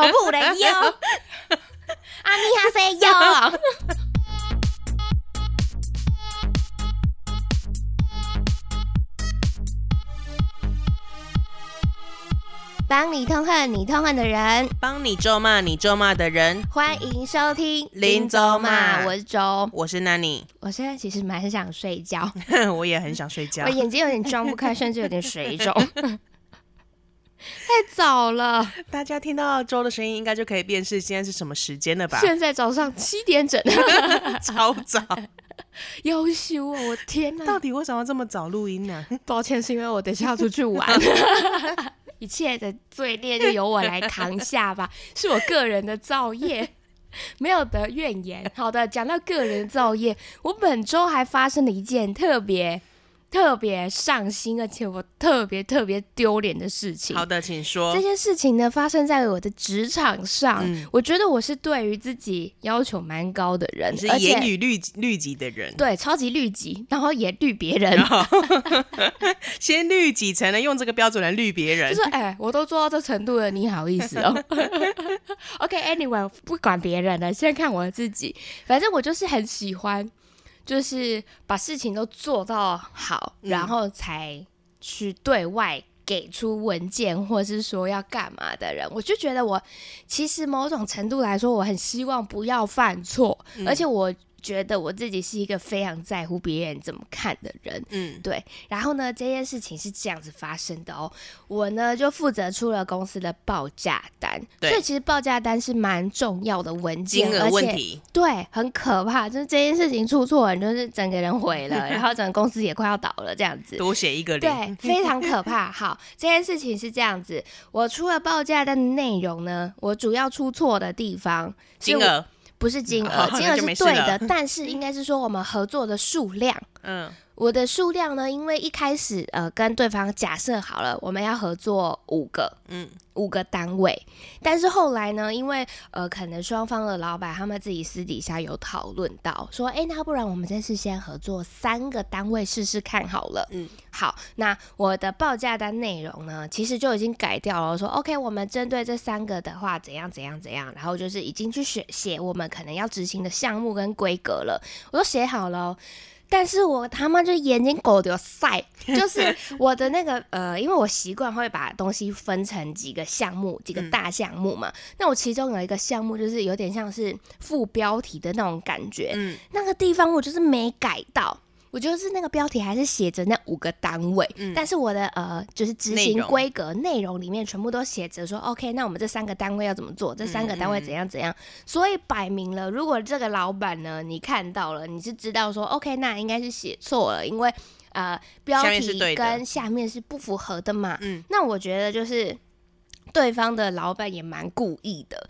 尿布的哟，阿尼哈塞哟。帮你痛恨你痛恨的人，帮你咒骂你咒骂的人。欢迎收听林咒骂，我是周，我是 Nanny。我现在其实蛮想睡觉，我也很想睡觉，我眼睛有点睁不开，甚至有点水肿。太早了，大家听到周的声音，应该就可以辨识现在是什么时间了吧？现在早上七点整，超早，优秀哦！我天哪，到底为什么这么早录音呢？抱歉，是因为我等下要出去玩。一切的罪孽就由我来扛下吧，是我个人的造业，没有得怨言。好的，讲到个人造业，我本周还发生了一件特别。特别上心，而且我特别特别丢脸的事情。好的，请说。这件事情呢，发生在我的职场上。嗯、我觉得我是对于自己要求蛮高的人，是严于律律己的人。对，超级律己，然后也律别人。先律己，才能用这个标准来律别人。就是哎、欸，我都做到这程度了，你好意思哦？OK，Anyway，、okay, 不管别人了，先看我自己。反正我就是很喜欢。就是把事情都做到好，嗯、然后才去对外给出文件，或是说要干嘛的人，我就觉得我其实某种程度来说，我很希望不要犯错，嗯、而且我。觉得我自己是一个非常在乎别人怎么看的人，嗯，对。然后呢，这件事情是这样子发生的哦。我呢就负责出了公司的报价单，对所以其实报价单是蛮重要的文件，金额问题，对，很可怕。就是这件事情出错了，就是整个人毁了，然后整个公司也快要倒了，这样子。多写一个零，对，非常可怕。好，这件事情是这样子，我出了报价单的内容呢，我主要出错的地方金额。不是金额，金额是对的，但是应该是说我们合作的数量。嗯，我的数量呢，因为一开始呃跟对方假设好了，我们要合作五个。嗯。五个单位，但是后来呢，因为呃，可能双方的老板他们自己私底下有讨论到，说，哎，那不然我们这次先合作三个单位试试看好了。嗯，好，那我的报价单内容呢，其实就已经改掉了，说，OK，我们针对这三个的话，怎样怎样怎样，然后就是已经去写写我们可能要执行的项目跟规格了，我都写好了。但是我他妈就眼睛狗丢塞，就是我的那个呃，因为我习惯会把东西分成几个项目，几个大项目嘛。嗯、那我其中有一个项目就是有点像是副标题的那种感觉，嗯，那个地方我就是没改到。我就是那个标题还是写着那五个单位，嗯、但是我的呃就是执行规格内容里面全部都写着说，OK，那我们这三个单位要怎么做？这三个单位怎样怎样？所以摆明了，如果这个老板呢，你看到了，你是知道说，OK，那应该是写错了，因为呃标题跟下面是不符合的嘛。嗯，那我觉得就是对方的老板也蛮故意的。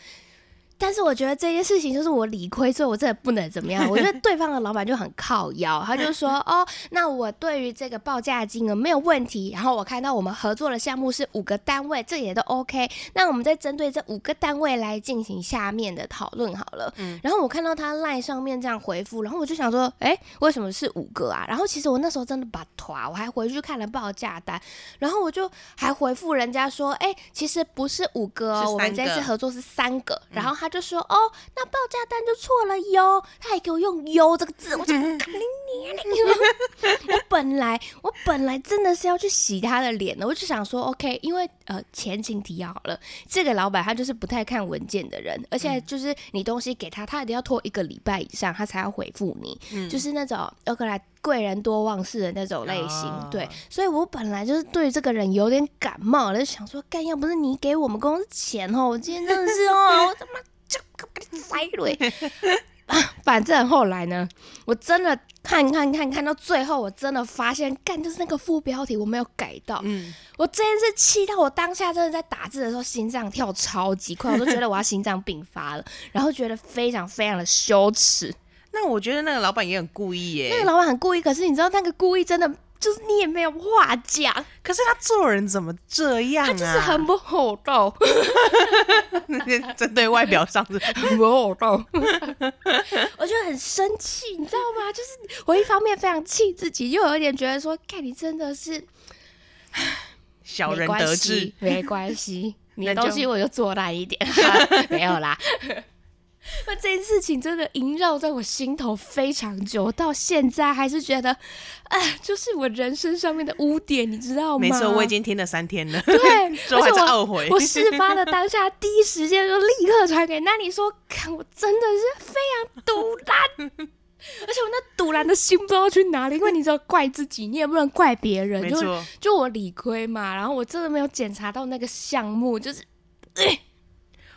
但是我觉得这件事情就是我理亏，所以我真的不能怎么样。我觉得 对方的老板就很靠腰，他就说：“哦，那我对于这个报价金额没有问题。然后我看到我们合作的项目是五个单位，这也都 OK。那我们再针对这五个单位来进行下面的讨论好了。嗯，然后我看到他 LINE 上面这样回复，然后我就想说：哎，为什么是五个啊？然后其实我那时候真的把团，我还回去看了报价单，然后我就还回复人家说：哎，其实不是五个哦，我们这次合作是三个。然后他。他就说：“哦，那报价单就错了哟。”他还给我用“哟”这个字，我就 你你你！我本来我本来真的是要去洗他的脸的，我就想说：“OK，因为呃，前情提要好了，这个老板他就是不太看文件的人，而且就是你东西给他，他一定要拖一个礼拜以上，他才要回复你，嗯、就是那种要过来贵人多忘事的那种类型。哦、对，所以我本来就是对这个人有点感冒，就想说：干，要不是你给我们公司钱哦，我今天真的是哦，我他妈。”反正后来呢，我真的看看看看到最后，我真的发现，干就是那个副标题我没有改到。我真是气到我当下真的在打字的时候心脏跳超级快，我都觉得我要心脏病发了，然后觉得非常非常的羞耻。那我觉得那个老板也很故意耶，那个老板很故意，可是你知道那个故意真的。就是你也没有话讲，可是他做人怎么这样啊？他就是很不厚道，针对外表上是很不厚道，我就很生气，你知道吗？就是我一方面非常气自己，又有一点觉得说，看你真的是 小人得志，没关系。你的东西我就做烂一点，没有啦。那这件事情真的萦绕在我心头非常久，到现在还是觉得，哎，就是我人生上面的污点，你知道吗？没错，我已经听了三天了。对，说还是懊悔。我事发的当下，第一时间就立刻传给那你说，看我真的是非常赌烂，而且我那赌烂的心不知道去哪里，因为你知道怪自己，你也不能怪别人，就就我理亏嘛，然后我真的没有检查到那个项目，就是。哎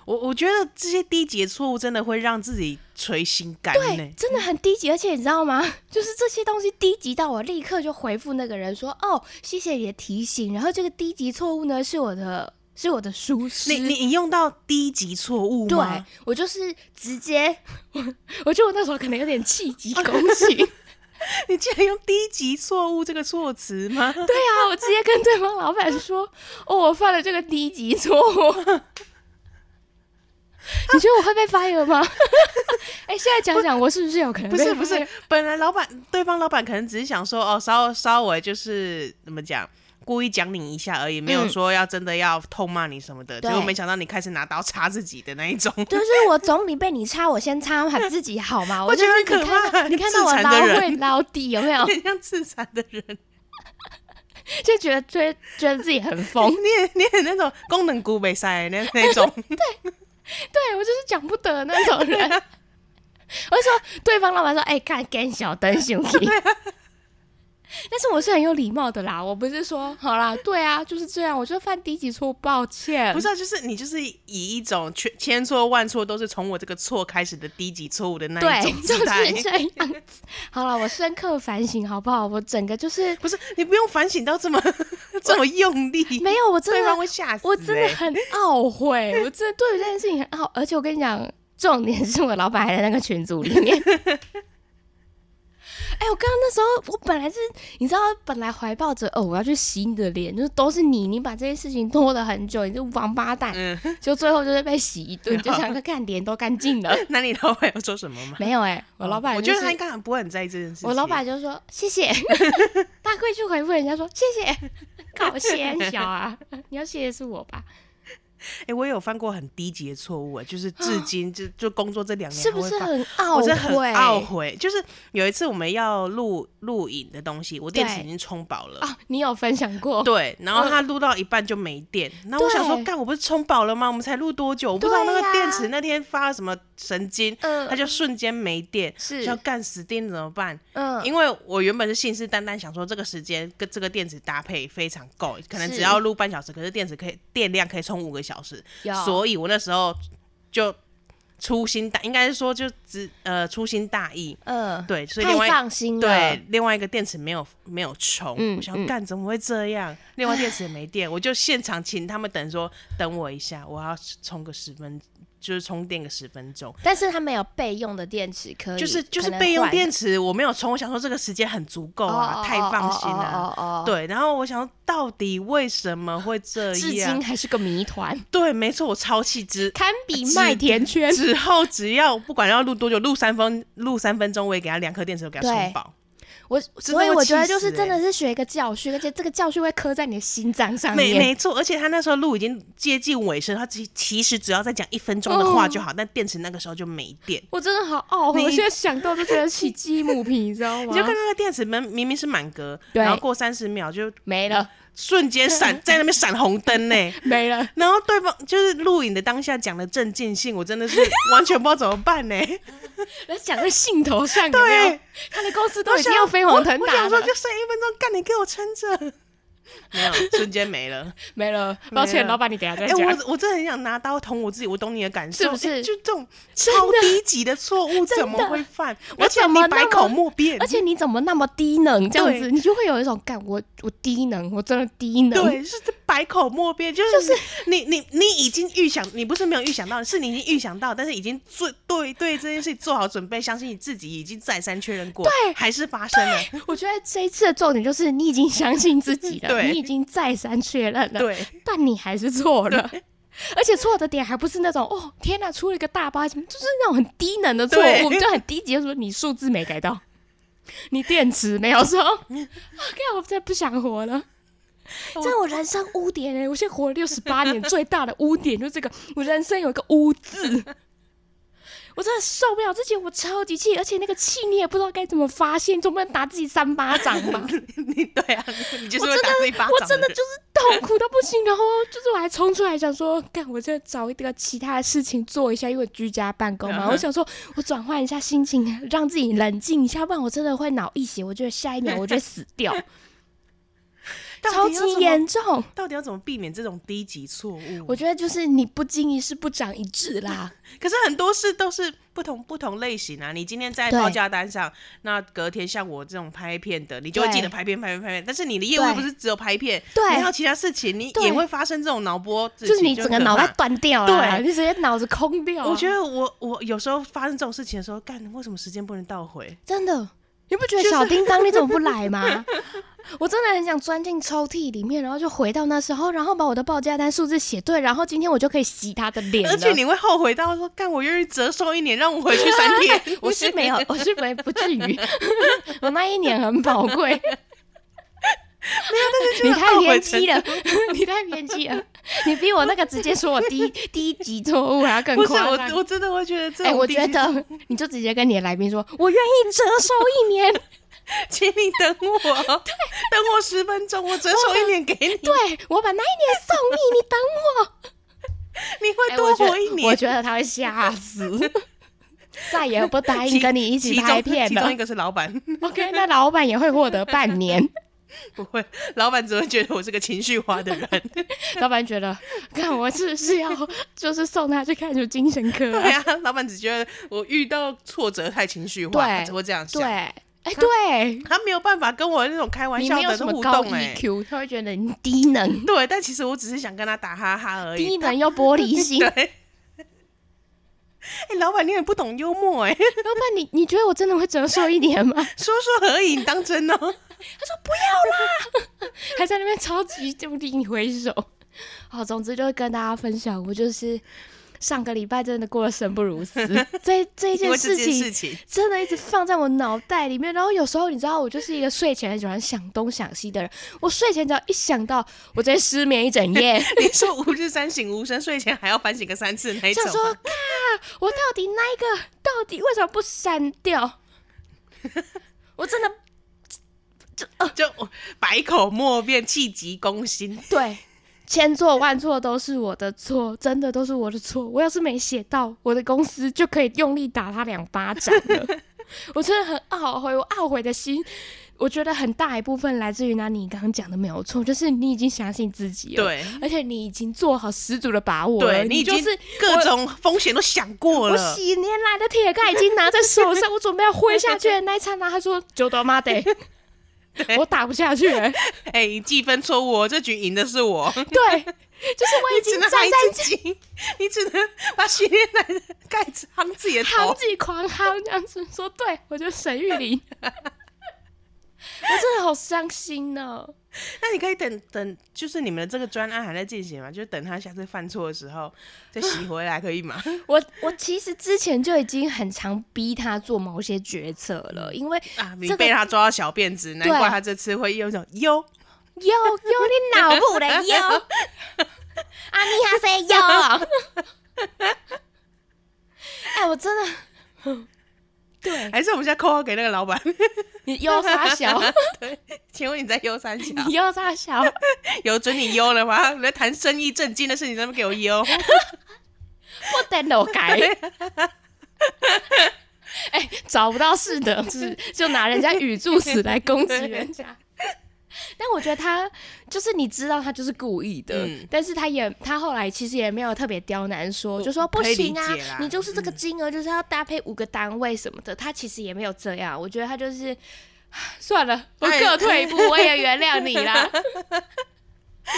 我我觉得这些低级的错误真的会让自己捶心肝，对，真的很低级，而且你知道吗？就是这些东西低级到我立刻就回复那个人说：“哦，谢谢你的提醒。”然后这个低级错误呢，是我的，是我的疏失。你你用到低级错误吗？对，我就是直接，我我觉得我那时候可能有点气急 攻心。你竟然用低级错误这个措辞吗？对啊，我直接跟对方老板说：“哦，我犯了这个低级错误。”你觉得我会被 fire 吗？哎、欸，现在讲讲，我是不是有可能？不是不是，本来老板对方老板可能只是想说，哦，稍稍微就是怎么讲，故意讲你一下而已，没有说要真的要痛骂你什么的。结果没想到你开始拿刀插自己的那一种。就是我总比被你插，我先插还自己好吗？我觉得很可怕。你看到我捞会捞底有没有？很 像自残的人，就觉得觉得觉得自己很疯。你也你也那种功能骨被塞那那种。对。对，我就是讲不得那种人，我就说对方老板说：“哎、欸，看干小灯兄弟。” 但是我是很有礼貌的啦，我不是说好啦，对啊，就是这样，我就犯低级错，抱歉。不是、啊，就是你就是以一种千千错万错都是从我这个错开始的低级错误的那一种姿态。就是这样子。好了，我深刻反省好不好？我整个就是不是你不用反省到这么 这么用力，没有，我真的会吓死、欸。我真的很懊悔，我真的对于这件事情很懊，而且我跟你讲，重点是我老板还在那个群组里面。哎、欸，我刚刚那时候，我本来是，你知道，本来怀抱着哦，我要去洗你的脸，就是都是你，你把这些事情拖了很久，你这王八蛋，嗯，就最后就是被洗一顿，就想 看脸都干净了。那你老板要说什么吗？没有哎、欸，我老板、就是哦，我觉得他应该不会很在意这件事情。我老板就说谢谢，他会去回复人家说谢谢，搞笑小啊，你要谢谢是我吧。哎、欸，我也有犯过很低级的错误，就是 至今就就工作这两年，是不是很懊悔？我真的很懊悔。就是有一次我们要录录影的东西，我电池已经充饱了啊。你有分享过？对，然后他录到一半就没电，那、嗯、我想说，干，我不是充饱了吗？我们才录多久？我不知道那个电池那天发了什么神经，嗯，他就瞬间没电，是要干死电怎么办？嗯，因为我原本是信誓旦旦想说这个时间跟这个电池搭配非常够，可能只要录半小时，可是电池可以电量可以充五个小时。小时，所以我那时候就粗心大，应该是说就只呃粗心大意，嗯、呃，对，所以另外放心对另外一个电池没有没有充，嗯、我想干怎么会这样？另外电池也没电，我就现场请他们等说等我一下，我要充个十分。就是充电个十分钟，但是它没有备用的电池可以，就是就是备用电池我没有充，我想说这个时间很足够啊，oh, 太放心了。Oh, oh, oh, oh. 对，然后我想说到底为什么会这 样？至今还是个谜团。对，没错，我超气之堪比麦田圈。之后只要不管要录多久，录三分录三分钟，我也给他两颗电池，我给他充饱。我所以我觉得就是真的是学一个教训，而且这个教训会刻在你的心脏上面。没没错，而且他那时候路已经接近尾声，他其其实只要再讲一分钟的话就好，哦，但电池那个时候就没电。我真的好懊悔，我现在想到就觉得起鸡母皮，你知道 吗？你就看那个电池门明明是满格，然后过三十秒就没了。瞬间闪 在那边闪红灯呢，没了。然后对方就是录影的当下讲的正尽兴，我真的是完全不知道怎么办呢。人讲在兴头上有有，对，他的公司都已经要飞黄腾达了。我想说就剩一分钟，干你给我撑着。没有，瞬间 没了，没了。抱歉，老板，你等下再讲。哎、欸，我我真的很想拿刀捅我自己，我懂你的感受，是不是？欸、就这种超低级的错误怎么会犯？我怎么百口莫辩？而且你怎么那么低能？这样子，你就会有一种感我我低能，我真的低能。对，是百口莫辩，就是、就是、你你你已经预想，你不是没有预想到，是你已经预想到，但是已经做对对这件事情做好准备，相信你自己已经再三确认过，对，还是发生了。我觉得这一次的重点就是你已经相信自己了，你已经再。三确认了，对，但你还是错了，而且错的点还不是那种哦，天哪，出了一个大包，就是那种很低能的错误，我们就很低级，就说你数字没改到，你电池没有充，啊，看我真不想活了。这我人生污点哎！我现在活了六十八年，最大的污点就是这个，我人生有一个污字。我真的受不了，之前我超级气，而且那个气你也不知道该怎么发泄，你总不能打自己三巴掌吧？你对啊，你就是会打自己巴掌的。我真的就是痛苦到不行，然后就是我还冲出来想说，干，我再找一个其他的事情做一下，因为居家办公嘛。我想说，我转换一下心情，让自己冷静一下，不然我真的会脑溢血。我觉得下一秒我就死掉。超级严重，到底要怎么避免这种低级错误？我觉得就是你不经一事不长一智啦。可是很多事都是不同不同类型啊。你今天在报价单上，那隔天像我这种拍片的，你就会记得拍片、拍片、拍片。但是你的业务不是只有拍片，对，还有其他事情，你也会发生这种脑波，就是你整个脑袋断掉了，对，你直接脑子空掉。我觉得我我有时候发生这种事情的时候，干，为什么时间不能倒回？真的。你不觉得小叮当你怎么不来吗？我真的很想钻进抽屉里面，然后就回到那时候，然后把我的报价单数字写对，然后今天我就可以洗他的脸。而且你会后悔到说，干我愿意折寿一年，让我回去三天。我是没有，我是没不至于，我那一年很宝贵。没有，但是 你太偏激了，你太偏激了，你比我那个直接说我低 低级错误还要更夸张。我我真的会觉得这，哎、欸，我觉得你就直接跟你的来宾说，我愿意折寿一年，请你等我，对，等我十分钟，我折寿一年给你。对，我把那一年送你，你等我，你会多活一年。欸、我，觉我觉得他会吓死，再也不答应跟你一起拍片了。其中一个是老板，OK，那老板也会获得半年。不会，老板只会觉得我是个情绪化的人。老板觉得，看我是不是要就是送他去看什么精神科？对呀，老板只觉得我遇到挫折太情绪化，对，只会这样想。对，哎，对，他没有办法跟我那种开玩笑的互动，哎，EQ，他会觉得你低能。对，但其实我只是想跟他打哈哈而已。低能又玻璃心。对。哎，老板，你很不懂幽默哎。老板，你你觉得我真的会折寿一年吗？说说而已，你当真哦。他说不要啦，还在那边超级就替你挥手。好，总之就是跟大家分享，我就是上个礼拜真的过得生不如死，这这一件事情真的一直放在我脑袋里面。然后有时候你知道，我就是一个睡前很喜欢想东想西的人。我睡前只要一想到，我直接失眠一整夜。你说吾日三省吾身，睡前还要反省个三次那一种？想说，嘎，我到底那一个到底为什么不删掉？我真的。就呃、就百口莫辩，气急攻心。对，千错万错都是我的错，真的都是我的错。我要是没写到，我的公司就可以用力打他两巴掌了。我真的很懊悔，我懊悔的心，我觉得很大一部分来自于那你刚刚讲的没有错，就是你已经相信自己了，对，而且你已经做好十足的把握了，对，你就是各种风险都想过了。我几年来的铁盖已经拿在手上，我准备要挥下去的那一刹那，他说：“就他妈的。”我打不下去，哎、欸，计分错误，这局赢的是我。对，就是我已经站在自己，你只能把洗面奶的盖子夯自己的头，夯自己狂夯这样子说，对，我就沈玉琳，我真的好伤心呢。那你可以等等，就是你们的这个专案还在进行嘛？就等他下次犯错的时候再洗回来，可以吗？我我其实之前就已经很常逼他做某些决策了，因为啊，你被他抓到小辫子，难怪他这次会有种忧忧忧你脑部的忧 啊，你还是忧？哎，我真的。对，还是我们现在扣号给那个老板。你又发小？对，请问你在悠三小？你忧啥小？有准你悠了吗？你在谈生意正经的事情，怎么给我悠？我等我改。哎、欸，找不到是的，是就拿人家语助词来攻击人家。但我觉得他就是你知道他就是故意的，嗯、但是他也他后来其实也没有特别刁难说，就说不行啊，你就是这个金额就是要搭配五个单位什么的，嗯、他其实也没有这样。我觉得他就是 算了，我各退一步，我也原谅你啦，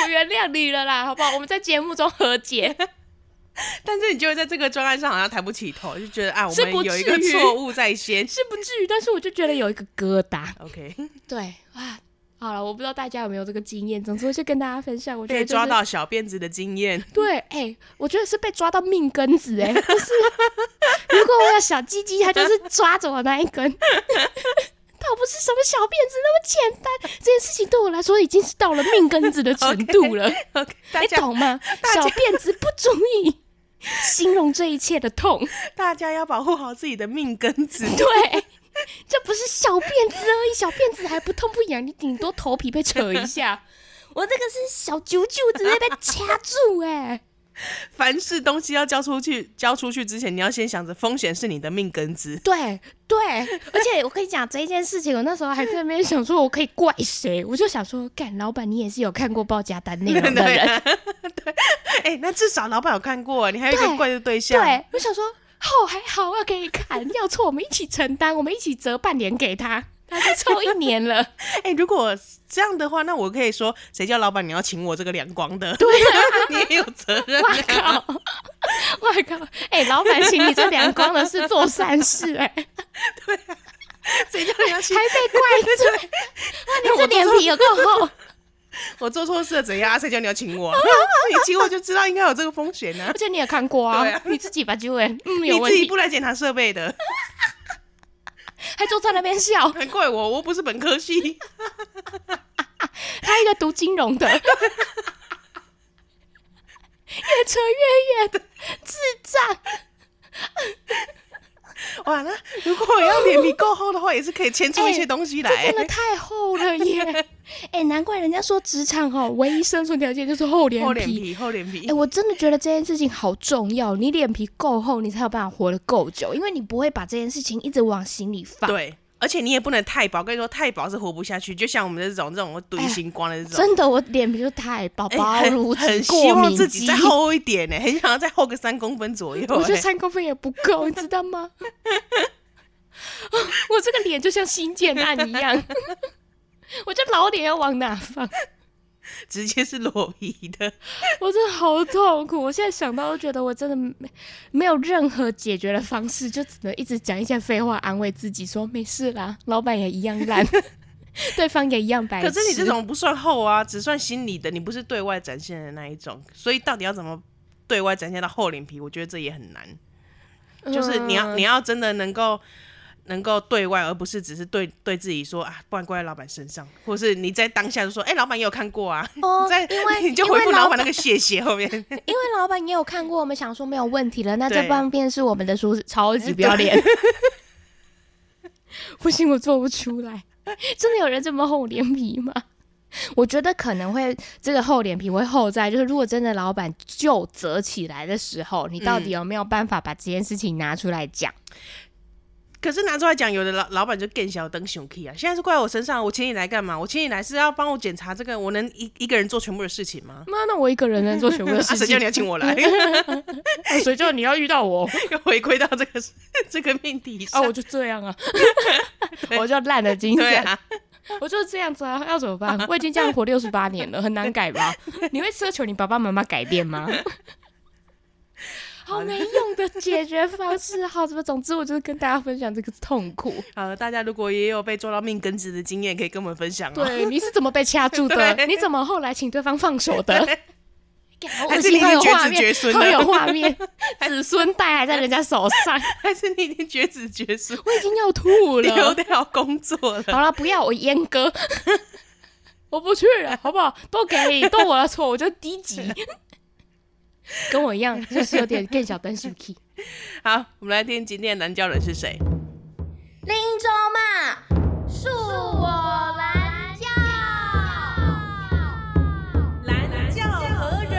我原谅你了啦，好不好？我们在节目中和解。但是你就会在这个专案上好像抬不起头，就觉得啊，我们有一个错误在先，是不至于，但是我就觉得有一个疙瘩。OK，对啊。好了，我不知道大家有没有这个经验，总之我就跟大家分享。我觉得、就是、被抓到小辫子的经验，对，哎、欸，我觉得是被抓到命根子、欸，哎，不是。如果我有小鸡鸡，它就是抓着我那一根，倒不是什么小辫子那么简单，这件事情对我来说已经是到了命根子的程度了。Okay, okay, 你懂吗？小辫子不足以形容这一切的痛。大家要保护好自己的命根子。对。这不是小辫子而已，小辫子还不痛不痒，你顶多头皮被扯一下。我这个是小揪揪，直接被掐住哎、欸！凡是东西要交出去，交出去之前，你要先想着风险是你的命根子。对对，而且我跟你讲这一件事情，我那时候还在那边想说，我可以怪谁？我就想说，干老板，你也是有看过报价单内容的人。对，哎、欸，那至少老板有看过，你还有一个怪的对象。对，我想说。哦，还好啊，可以看。要错我们一起承担，我们一起折半年给他，他就抽一年了。哎、欸，如果这样的话，那我可以说，谁叫老板你要请我这个两光的？对啊，你也有责任、啊。我靠，我靠，哎、欸，老板请你这两光的是做善事哎、欸。对啊，谁叫你要请？还被怪罪？哇，你这脸皮有够厚。我做错事了怎样？谁叫你要请我？你请我就知道应该有这个风险呢、啊。而且你也看过啊，啊你自己把机会，嗯，有问题。你自己不来检查设备的，还坐在那边笑，难怪我，我不是本科系。他一个读金融的，越扯越远的智障。哇，那如果我要脸皮够厚的话，也是可以牵出一些东西来。欸、真的太厚了耶！哎、欸，难怪人家说职场哈，唯一生存条件就是厚脸皮。厚脸皮，厚脸皮。哎、欸，我真的觉得这件事情好重要。你脸皮够厚，你才有办法活得够久，因为你不会把这件事情一直往心里放。对。而且你也不能太薄，跟你说太薄是活不下去。就像我们这种这种堆星光的这种，欸、真的我脸皮就太薄，薄如很，很希望自己再厚一点呢，很想要再厚个三公分左右。我觉得三公分也不够，你知道吗？我这个脸就像新建案一样，我这老脸要往哪放？直接是裸皮的，我真的好痛苦。我现在想到都觉得我真的没没有任何解决的方式，就只能一直讲一些废话安慰自己，说没事啦，老板也一样烂，对方也一样白。可是你这种不算厚啊，只算心里的，你不是对外展现的那一种。所以到底要怎么对外展现到厚脸皮？我觉得这也很难。就是你要你要真的能够。能够对外，而不是只是对对自己说啊，不然怪在老板身上，或是你在当下就说，哎、欸，老板也有看过啊，哦、在因为 你就回复老板那个谢谢后面，因为老板也有看过，我们想说没有问题了，那这半边是我们的书超级不要脸，不行，我做不出来，真的有人这么厚脸皮吗？我觉得可能会这个厚脸皮会厚在，就是如果真的老板就责起来的时候，你到底有没有办法把这件事情拿出来讲？嗯可是拿出来讲，有的老老板就更小灯熊气啊！现在是怪我身上，我请你来干嘛？我请你来是要帮我检查这个，我能一一个人做全部的事情吗？那那我一个人能做全部的事情？谁、啊、叫你要请我来？谁、啊、叫你要遇到我？要 回归到这个这个命题上？啊，我就这样啊，我就烂的精神，啊、我就是这样子啊，要怎么办？我已经这样活六十八年了，很难改吧？你会奢求你爸爸妈妈改变吗？好没用的解决方式，好，怎么？总之，我就是跟大家分享这个痛苦。好，大家如果也有被做到命根子的经验，可以跟我们分享哦。对，你是怎么被掐住的？你怎么后来请对方放手的？还是你已经绝子绝孙了？有画面，子孙带还在人家手上，还是你已经绝子绝孙？我已经要吐了，丢掉工作了。好了，不要我阉割，我不去了，好不好？都给你，都我的错，我就低级。跟我一样，就是有点更小灯生气。好，我们来听今天的蓝教人是谁？林州嘛，恕我蓝教。蓝教何人？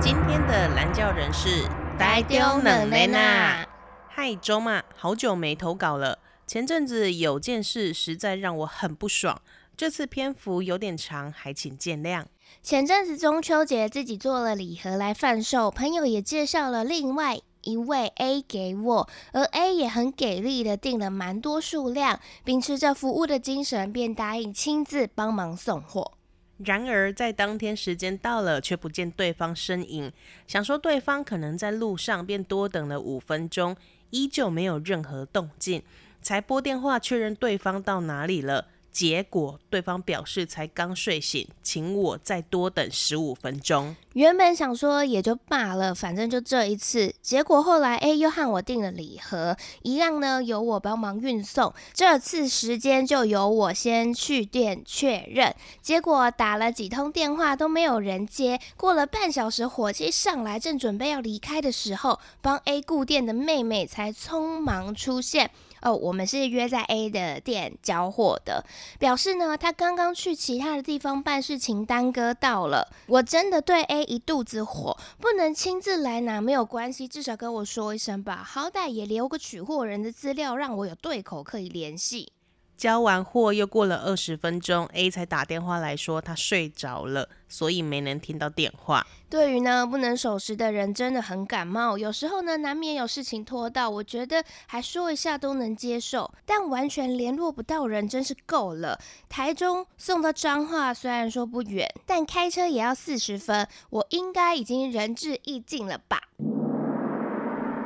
今天的蓝教人是呆丢冷雷娜。嗨，周嘛，好久没投稿了。前阵子有件事实在让我很不爽，这次篇幅有点长，还请见谅。前阵子中秋节，自己做了礼盒来贩售，朋友也介绍了另外一位 A 给我，而 A 也很给力的订了蛮多数量，秉持着服务的精神，便答应亲自帮忙送货。然而在当天时间到了，却不见对方身影，想说对方可能在路上，便多等了五分钟，依旧没有任何动静，才拨电话确认对方到哪里了。结果对方表示才刚睡醒，请我再多等十五分钟。原本想说也就罢了，反正就这一次。结果后来 A 又和我订了礼盒，一样呢由我帮忙运送。这次时间就由我先去店确认。结果打了几通电话都没有人接。过了半小时，火气上来，正准备要离开的时候，帮 A 顾店的妹妹才匆忙出现。哦，我们是约在 A 的店交货的，表示呢，他刚刚去其他的地方办事情耽搁到了。我真的对 A 一肚子火，不能亲自来拿没有关系，至少跟我说一声吧，好歹也留个取货人的资料，让我有对口可以联系。交完货又过了二十分钟，A 才打电话来说他睡着了，所以没能听到电话。对于呢不能守时的人真的很感冒，有时候呢难免有事情拖到，我觉得还说一下都能接受，但完全联络不到人真是够了。台中送到彰化虽然说不远，但开车也要四十分，我应该已经仁至义尽了吧。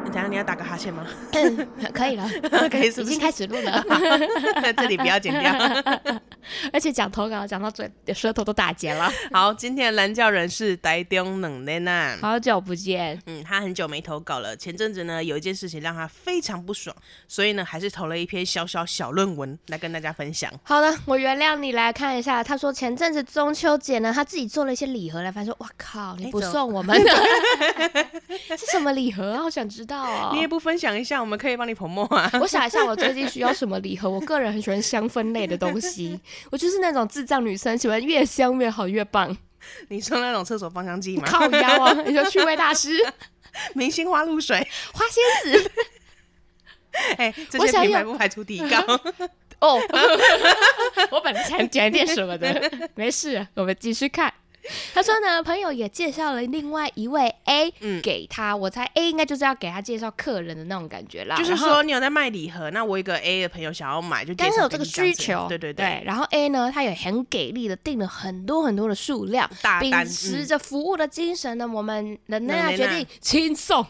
等下你要打个哈欠吗？嗯，可以了，可以，已经开始录了。这里不要剪掉。而且讲投稿讲到嘴舌头都打结了。好，今天的蓝教人是呆中冷的呢。好久不见。嗯，他很久没投稿了。前阵子呢，有一件事情让他非常不爽，所以呢，还是投了一篇小小小论文来跟大家分享。好的，我原谅你。来看一下，他说前阵子中秋节呢，他自己做了一些礼盒来，发现说，哇靠，你不送我们的，是什么礼盒啊？好想知道哦。你也不分享一下，我们可以帮你 promo 啊。我想一下，我最近需要什么礼盒？我个人很喜欢香氛类的东西。我就是那种智障女生，喜欢越香越好越棒。你说那种厕所芳香剂吗？靠腰啊！你说趣味大师，明星花露水，花仙子。哎、欸，这些品牌不排除提高哦。我本来想讲点什么的，没事，我们继续看。他说呢，朋友也介绍了另外一位 A 给他，嗯、我猜 A 应该就是要给他介绍客人的那种感觉啦。就是说，你有在卖礼盒，那我一个 A 的朋友想要买，就介绍给你。但是有这个需求，对对对，对。然后 A 呢，他也很给力的订了很多很多的数量，大秉持着服务的精神呢，我们能那样决定轻送。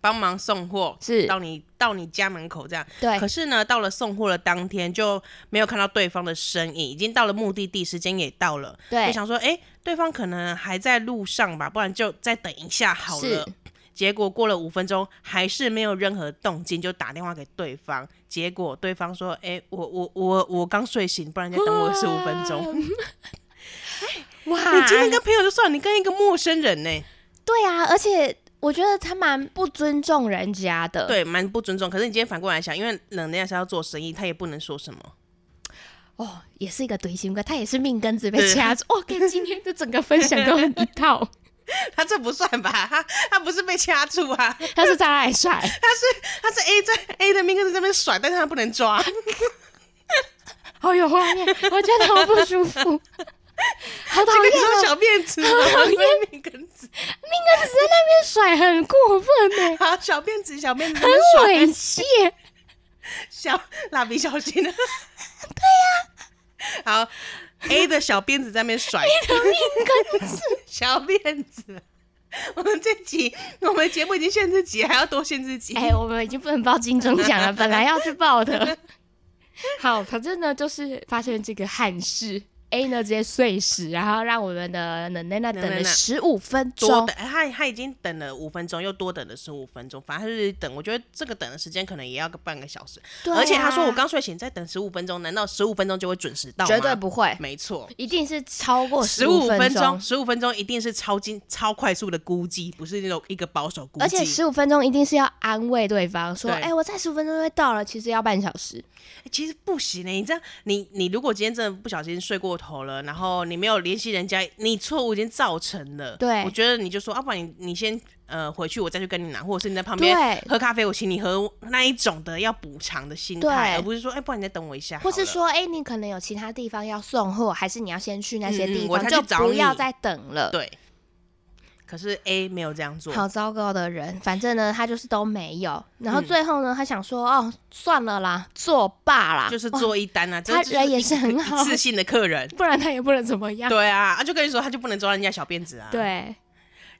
帮忙送货是到你到你家门口这样，对。可是呢，到了送货的当天就没有看到对方的身影，已经到了目的地，时间也到了。对，我想说，哎、欸，对方可能还在路上吧，不然就再等一下好了。结果过了五分钟，还是没有任何动静，就打电话给对方。结果对方说，哎、欸，我我我我刚睡醒，不然就等我十五分钟。哇，你今天跟朋友就算了，你跟一个陌生人呢？对啊，而且。我觉得他蛮不尊重人家的，对，蛮不尊重。可是你今天反过来想，因为冷人家是要做生意，他也不能说什么。哦，也是一个怼心哥，他也是命根子被掐住。哦，跟今天的整个分享都很一套。他这不算吧？他他不是被掐住啊，他是在那里甩。他是他是 A 在 A 的命根子在那边甩，但是他不能抓。好有画面，我觉得好不舒服。好讨厌哦！小辫子，好讨厌命根子，命根子在那边甩，很过分呢。好，小辫子，小辫子很猥亵。小蜡笔小新的，对呀。好，A 的小辫子在那边甩，命根子，小辫子。我们这集，我们节目已经限制级，还要多限制级。哎，我们已经不能报金钟奖了，本来要去报的。好，反正呢，就是发生这个憾事。A 呢直接碎石，然后让我们的能奈娜等了十五分钟。多等，他他已经等了五分钟，又多等了十五分钟，反正就是等。我觉得这个等的时间可能也要个半个小时。而且他说我刚睡醒，再等十五分钟，难道十五分钟就会准时到吗？绝对不会，没错，一定是超过十五分钟。十五分钟一定是超精超快速的估计，不是那种一个保守估计。而且十五分钟一定是要安慰对方说：“哎、欸，我再十五分钟就会到了。”其实要半小时。欸、其实不行呢、欸，你这样，你你如果今天真的不小心睡过头了，然后你没有联系人家，你错误已经造成了。对，我觉得你就说，要、啊、不然你你先呃回去，我再去跟你拿，或者是你在旁边喝咖啡，我请你喝那一种的要补偿的心态，而不是说，哎、欸，不然你再等我一下。或是说，哎、欸，你可能有其他地方要送货，还是你要先去那些地方，嗯、就不要再等了。对。可是 A 没有这样做，好糟糕的人。反正呢，他就是都没有。然后最后呢，嗯、他想说，哦，算了啦，作罢啦，就是做一单啊。他人也是很好，自信的客人，不然他也不能怎么样。对啊，他，就跟你说，他就不能抓人家小辫子啊。对。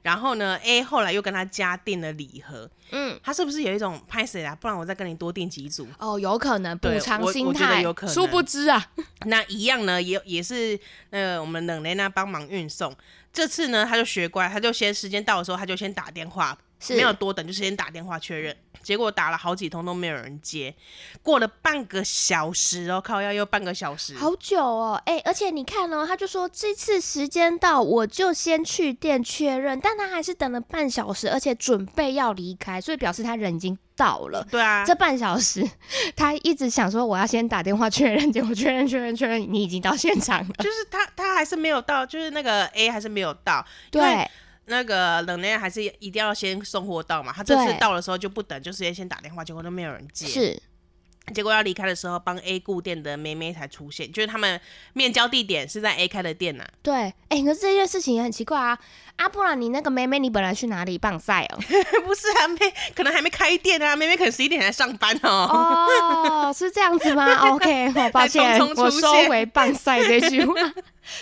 然后呢，A 后来又跟他加订了礼盒。嗯，他是不是有一种拍谁啊？不然我再跟你多订几组。哦，有可能补偿心态，有可能。殊不知啊，那一样呢，也也是呃，我们冷雷娜帮忙运送。这次呢，他就学乖，他就先时间到的时候，他就先打电话，是没有多等，就是先打电话确认。结果打了好几通都没有人接，过了半个小时哦，靠，要又半个小时，好久哦，哎，而且你看哦，他就说这次时间到，我就先去店确认，但他还是等了半小时，而且准备要离开，所以表示他人已经到了。对啊，这半小时他一直想说我要先打电话确认，结果确认确认确认，你已经到现场了，就是他他还是没有到，就是那个 A 还是没有到，对。那个冷链还是一定要先送货到嘛，他这次到的时候就不等，就直接先打电话，结果都没有人接。是，结果要离开的时候，帮 A 顾店的妹妹才出现，就是他们面交地点是在 A 开的店呐、啊。对，哎、欸，可是这件事情也很奇怪啊。啊，不然你那个妹妹，你本来去哪里棒赛哦？不是啊，妹可能还没开店啊，妹妹可能十一点才上班哦。哦，是这样子吗？OK，好抱歉，我收回棒赛这句话。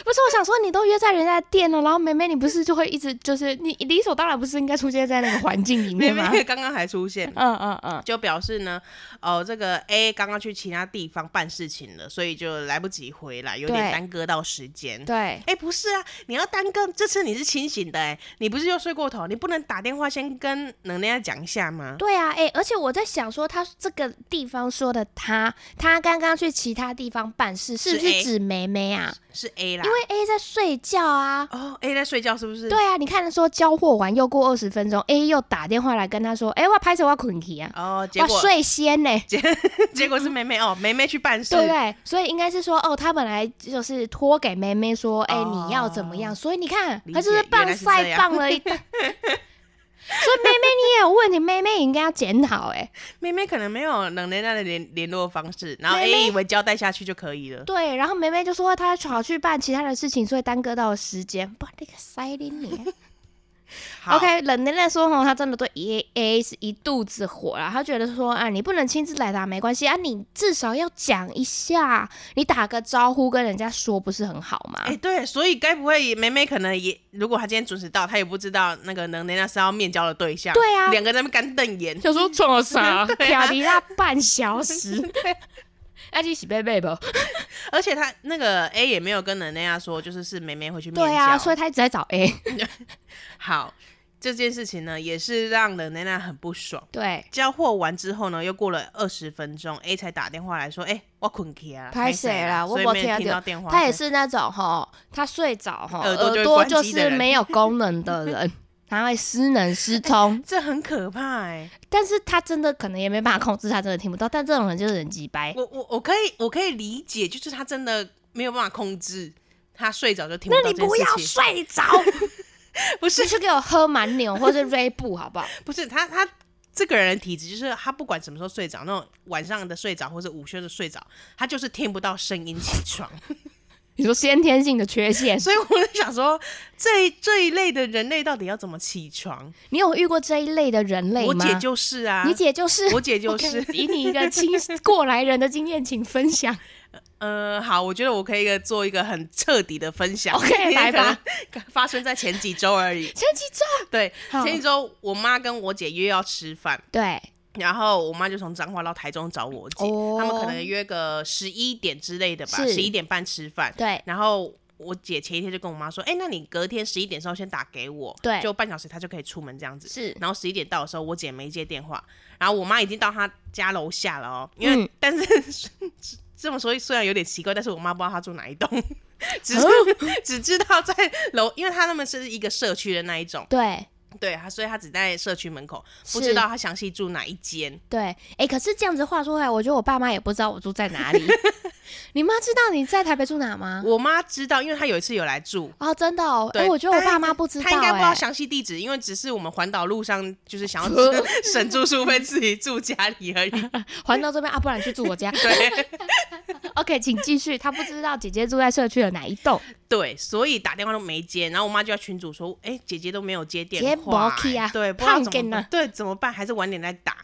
不是，我想说，你都约在人家店了，然后妹妹你不是就会一直就是你理所当然不是应该出现在那个环境里面吗？妹妹刚刚还出现，嗯嗯嗯，就表示呢，哦，这个 A 刚刚去其他地方办事情了，所以就来不及回来，有点耽搁到时间。对，哎、欸，不是啊，你要耽搁，这次你是清醒的哎、欸，你不是又睡过头？你不能打电话先跟能量讲一下吗？对啊，哎、欸，而且我在想说，他这个地方说的他，他刚刚去其他地方办事，是不是指梅梅啊？是 A 啦，因为 A 在睡觉啊。哦，A 在睡觉是不是？对啊，你看他说交货完又过二十分钟，A 又打电话来跟他说，哎、欸，我拍手我困去啊。哦，结果睡仙呢？结结果是梅梅哦，梅梅去办事，对不对？所以应该是说，哦，他本来就是托给梅梅说，哎、欸，你要怎么样？哦、所以你看，他就是棒赛棒了一大。所以妹妹你也有问题，妹妹应该要检讨哎。妹妹可能没有冷雷娜的联联络方式，然后 A 妹以为交代下去就可以了。对，然后妹妹就说她跑去办其他的事情，所以耽搁到了时间。不，那个塞林你。OK，冷奶奶说吼，他真的对 A A 是一肚子火啦。他觉得说啊，你不能亲自来打没关系啊，你至少要讲一下，你打个招呼跟人家说不是很好吗？哎、欸，对，所以该不会梅梅可能也，如果她今天准时到，她也不知道那个冷冷那是要面交的对象。对啊，两个在那干瞪眼，就说做啥？卡迪拉半小时。阿基喜贝贝不？而且他那个 A 也没有跟冷冷说，就是是梅梅回去面交。对啊，所以他一直在找 A。好。这件事情呢，也是让冷奈娜很不爽。对，交货完之后呢，又过了二十分钟，A 才打电话来说：“哎、欸，我困起啊，拍谁了？我没听到电话。”他也是那种哈，他睡着哈，耳朵就是没有功能的人，他会失能失聪，这很可怕哎。但是他真的可能也没办法控制，他真的听不到。但这种人就是人机掰。我我我可以我可以理解，就是他真的没有办法控制，他睡着就听不到。那你不要睡着。不是，你去给我喝蛮牛或者瑞布好不好？不是他，他这个人的体质就是他不管什么时候睡着，那种晚上的睡着或者午休的睡着，他就是听不到声音起床。你说先天性的缺陷，所以我就想说，这这一类的人类到底要怎么起床？你有遇过这一类的人类吗？我姐就是啊，你姐就是，我姐就是，以你一个亲过来人的经验，请分享。呃，好，我觉得我可以做一个很彻底的分享。OK，来吧。发生在前几周而已。前几周？对，前几周我妈跟我姐约要吃饭。对。然后我妈就从彰化到台中找我姐，哦、他们可能约个十一点之类的吧，十一点半吃饭。对。然后我姐前一天就跟我妈说：“哎，那你隔天十一点的时候先打给我，对，就半小时她就可以出门这样子。”是。然后十一点到的时候，我姐没接电话，然后我妈已经到她家楼下了哦，因为、嗯、但是。这么说虽然有点奇怪，但是我妈不知道她住哪一栋，只是、嗯、只知道在楼，因为她他们是一个社区的那一种。对对，所以他只在社区门口，不知道他详细住哪一间。对，哎、欸，可是这样子话说回来，我觉得我爸妈也不知道我住在哪里。你妈知道你在台北住哪吗？我妈知道，因为她有一次有来住哦，真的哦。哎、欸，我觉得我爸妈不知道、欸，她应该不知道详细地址，因为只是我们环岛路上就是想要 省住宿费，自己住家里而已。环岛这边啊，不然去住我家。对，OK，请继续。她不知道姐姐住在社区的哪一栋，对，所以打电话都没接。然后我妈就要群主说，哎、欸，姐姐都没有接电话、欸，啊、对，不知道怎么办，对，怎么办？还是晚点再打。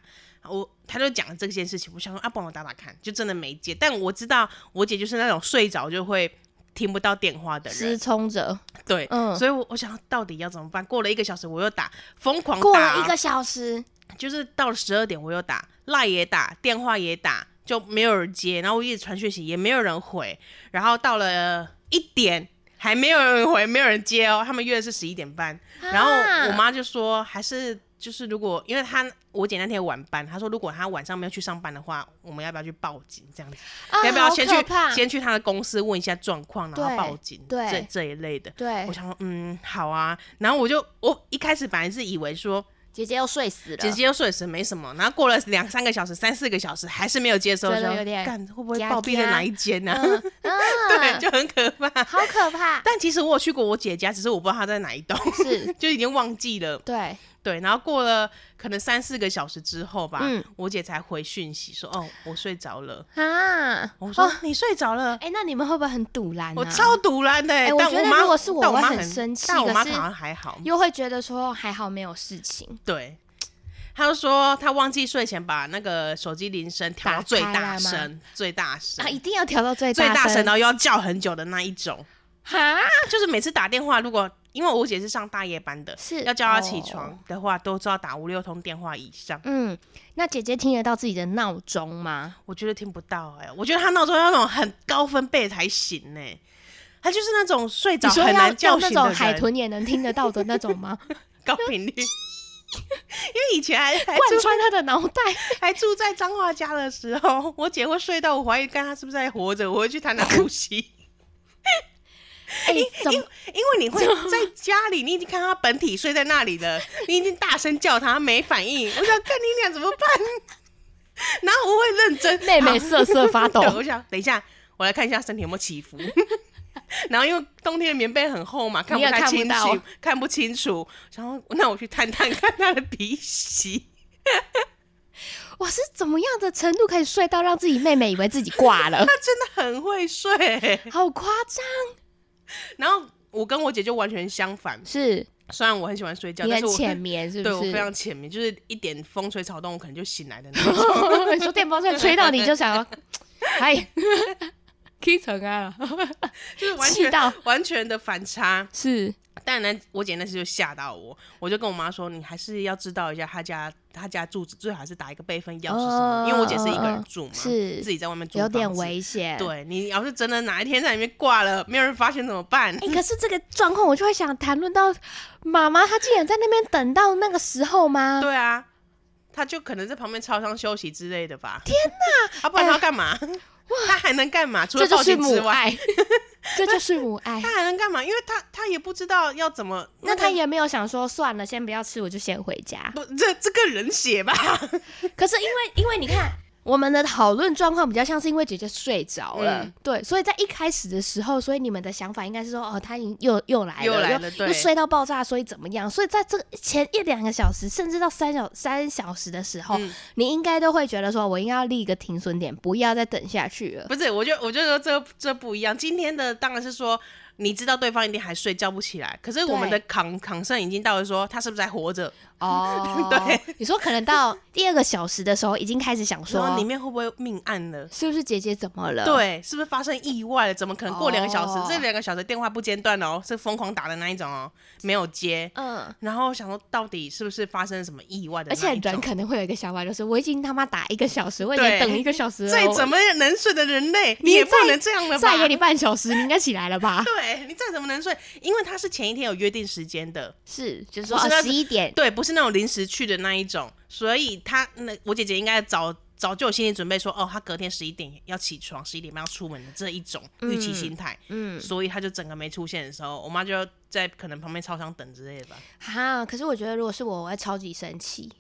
我他就讲了这件事情，我想说啊，帮我打打看，就真的没接。但我知道我姐就是那种睡着就会听不到电话的人，失聪者。对，嗯，所以我我想到底要怎么办？过了一个小时，我又打，疯狂打，过了一个小时，就是到了十二点，我又打赖也打，电话也打，就没有人接，然后我一直传讯息，也没有人回，然后到了一点还没有人回，没有人接哦，他们约的是十一点半，然后我妈就说还是。就是如果，因为他我姐那天晚班，她说如果她晚上没有去上班的话，我们要不要去报警？这样子，啊、要不要先去先去他的公司问一下状况，然后报警？对，这这一类的。对，我想说，嗯，好啊。然后我就我一开始本来是以为说姐姐又睡死了，姐姐又睡死没什么。然后过了两三个小时、三四个小时还是没有接收，真的有点干会不会暴毙在哪一间呢、啊？嗯嗯、对，就很可怕，好可怕。但其实我有去过我姐家，只是我不知道她在哪一栋，是 就已经忘记了。对。对，然后过了可能三四个小时之后吧，嗯、我姐才回讯息说：“哦，我睡着了。”啊，我说：“哦、你睡着了？”哎，那你们会不会很堵拦、啊？我超堵拦的、欸。哎，我觉得如果是我，我会很生气。但我妈好像还好，又会觉得说还好没有事情。对，她就说她忘记睡前把那个手机铃声调到最大声，最大声。啊，一定要调到最大最大声，然后又要叫很久的那一种。哈，就是每次打电话，如果因为我姐是上大夜班的，是要叫她起床的话，哦、都知道打五六通电话以上。嗯，那姐姐听得到自己的闹钟吗？我觉得听不到哎、欸，我觉得她闹钟要那种很高分贝才行呢、欸。她就是那种睡着很难叫醒的种海豚也能听得到的那种吗？高频率。因为以前还还贯穿她的脑袋，还住在彰化家的时候，我姐会睡到我怀疑看她是不是还活着，我会去谈她呼吸。哎，因因因为你会在家里，你已经看他本体睡在那里了，你已经大声叫他没反应，我想看你俩怎么办？然后我会认真，妹妹瑟瑟发抖。我想等一下，我来看一下身体有没有起伏。然后因为冬天的棉被很厚嘛，看不太清楚，看不清楚。然后那我去探探看他的鼻息。我是怎么样的程度可以睡到让自己妹妹以为自己挂了？他真的很会睡，好夸张。然后我跟我姐就完全相反，是虽然我很喜欢睡觉，你很但是我浅眠，是不是？对我非常浅眠，就是一点风吹草动，我可能就醒来的那种。你说电风扇吹到你就想要，哎，可以成啊，就是完全到完全的反差，是。但呢，我姐那时就吓到我，我就跟我妈说，你还是要知道一下她家她家住址，最好是打一个备份钥匙什么，因为我姐是一个人住嘛，是自己在外面住，有点危险。对，你要是真的哪一天在里面挂了，没有人发现怎么办？哎、欸，可是这个状况，我就会想谈论到妈妈，她竟然在那边等到那个时候吗？对啊，她就可能在旁边超商休息之类的吧。天哪，啊，不然她要干嘛？欸他还能干嘛？除了报警之外，这就是母爱。他还能干嘛？因为他他也不知道要怎么。那他也没有想说算了，先不要吃，我就先回家。不，这这个人血吧。可是因为因为你看。我们的讨论状况比较像是因为姐姐睡着了，嗯、对，所以在一开始的时候，所以你们的想法应该是说，哦，她已经又又来了，又来了，对，又睡到爆炸，所以怎么样？所以在这前一两个小时，甚至到三小三小时的时候，嗯、你应该都会觉得说，我应该要立一个停损点，不要再等下去了。不是，我就我就说这这不一样。今天的当然是说。你知道对方一定还睡觉不起来，可是我们的抗抗胜已经到了，说他是不是还活着？哦，对，你说可能到第二个小时的时候，已经开始想说里面会不会命案了？是不是姐姐怎么了？对，是不是发生意外了？怎么可能过两个小时？哦、这两个小时电话不间断哦，是疯狂打的那一种哦，没有接。嗯，然后想说到底是不是发生什么意外的？而且人可能会有一个想法，就是我已经他妈打一个小时，我已经等一个小时了，再怎么能睡的人类，你也不能这样了吧？再给你半小时，你应该起来了吧？对，你再怎么能睡？因为他是前一天有约定时间的，是就是说十一点，对，不是那种临时去的那一种，所以他那我姐姐应该早早就有心理准备说，说哦，他隔天十一点要起床，十一点半要出门的这一种预期心态，嗯，所以他就整个没出现的时候，我妈就在可能旁边操场等之类的吧。哈，可是我觉得如果是我，我会超级生气，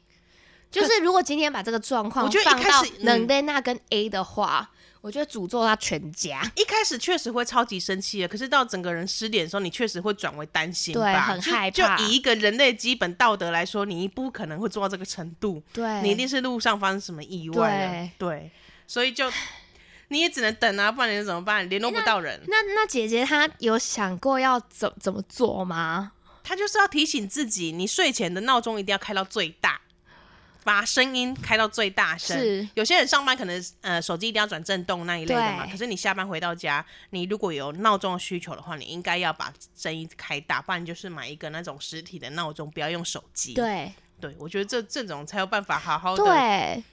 就是如果今天把这个状况，我觉得一开始冷的那跟 A 的话。我觉得诅咒他全家。一开始确实会超级生气的，可是到整个人失联的时候，你确实会转为担心吧，对，很害怕。就以一个人类基本道德来说，你不可能会做到这个程度。对，你一定是路上发生什么意外对，对，所以就你也只能等啊，不然你怎么办？联络不到人。那，那姐姐她有想过要怎怎么做吗？她就是要提醒自己，你睡前的闹钟一定要开到最大。把声音开到最大声。是，有些人上班可能呃手机一定要转震动那一类的嘛。可是你下班回到家，你如果有闹钟的需求的话，你应该要把声音开大，不然就是买一个那种实体的闹钟，不要用手机。对，对我觉得这这种才有办法好好的。对，